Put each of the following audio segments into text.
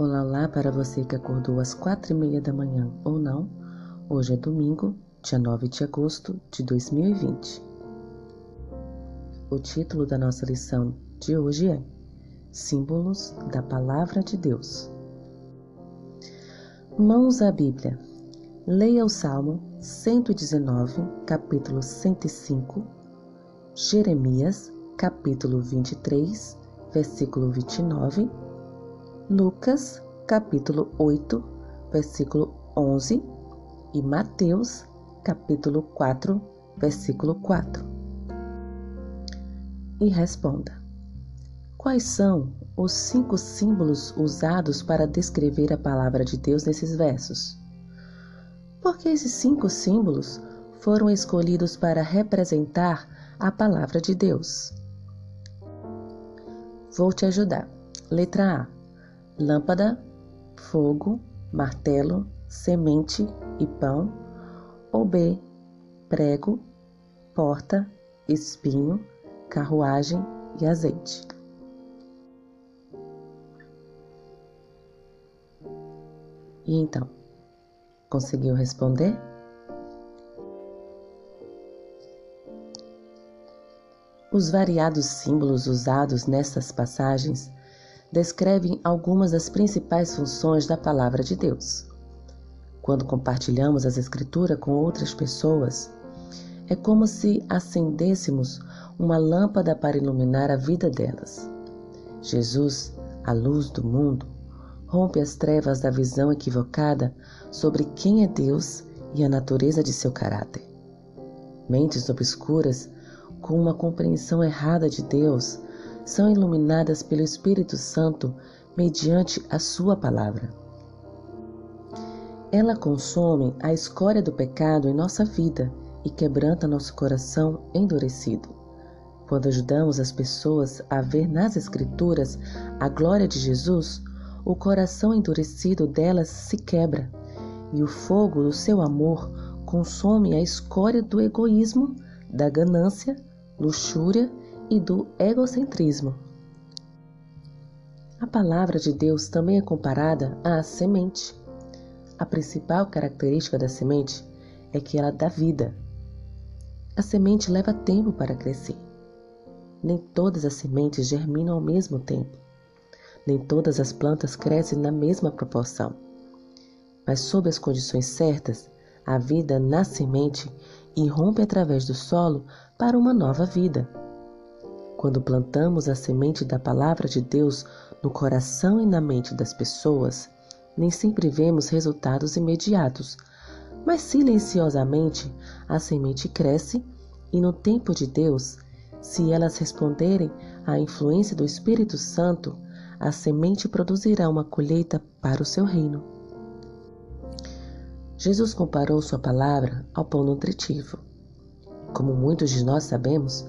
Olá, olá para você que acordou às quatro e meia da manhã ou não. Hoje é domingo, dia 9 de agosto de 2020. O título da nossa lição de hoje é Símbolos da Palavra de Deus. Mãos à Bíblia. Leia o Salmo 119, capítulo 105, Jeremias, capítulo 23, versículo 29 Lucas, capítulo 8, versículo 11 e Mateus, capítulo 4, versículo 4. E responda: Quais são os cinco símbolos usados para descrever a palavra de Deus nesses versos? Porque esses cinco símbolos foram escolhidos para representar a palavra de Deus. Vou te ajudar. Letra A lâmpada, fogo, martelo, semente e pão, ou B, prego, porta, espinho, carruagem e azeite. E então, conseguiu responder? Os variados símbolos usados nessas passagens descrevem algumas das principais funções da Palavra de Deus. Quando compartilhamos as Escrituras com outras pessoas, é como se acendêssemos uma lâmpada para iluminar a vida delas. Jesus, a luz do mundo, rompe as trevas da visão equivocada sobre quem é Deus e a natureza de seu caráter. Mentes obscuras, com uma compreensão errada de Deus, são iluminadas pelo Espírito Santo mediante a Sua palavra. Ela consome a escória do pecado em nossa vida e quebranta nosso coração endurecido. Quando ajudamos as pessoas a ver nas Escrituras a glória de Jesus, o coração endurecido delas se quebra e o fogo do seu amor consome a escória do egoísmo, da ganância, luxúria e do egocentrismo. A palavra de Deus também é comparada à semente. A principal característica da semente é que ela dá vida. A semente leva tempo para crescer. Nem todas as sementes germinam ao mesmo tempo. Nem todas as plantas crescem na mesma proporção. Mas, sob as condições certas, a vida na semente irrompe através do solo para uma nova vida. Quando plantamos a semente da palavra de Deus no coração e na mente das pessoas, nem sempre vemos resultados imediatos, mas silenciosamente a semente cresce e no tempo de Deus, se elas responderem à influência do Espírito Santo, a semente produzirá uma colheita para o seu reino. Jesus comparou sua palavra ao pão nutritivo. Como muitos de nós sabemos,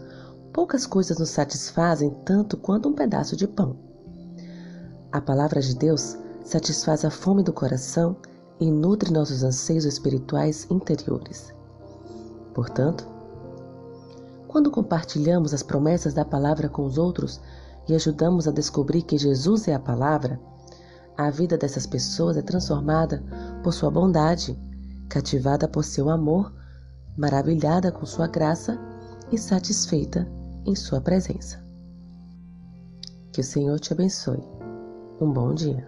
Poucas coisas nos satisfazem tanto quanto um pedaço de pão. A palavra de Deus satisfaz a fome do coração e nutre nossos anseios espirituais interiores. Portanto, quando compartilhamos as promessas da palavra com os outros e ajudamos a descobrir que Jesus é a palavra, a vida dessas pessoas é transformada por sua bondade, cativada por seu amor, maravilhada com sua graça e satisfeita em Sua presença. Que o Senhor te abençoe. Um bom dia.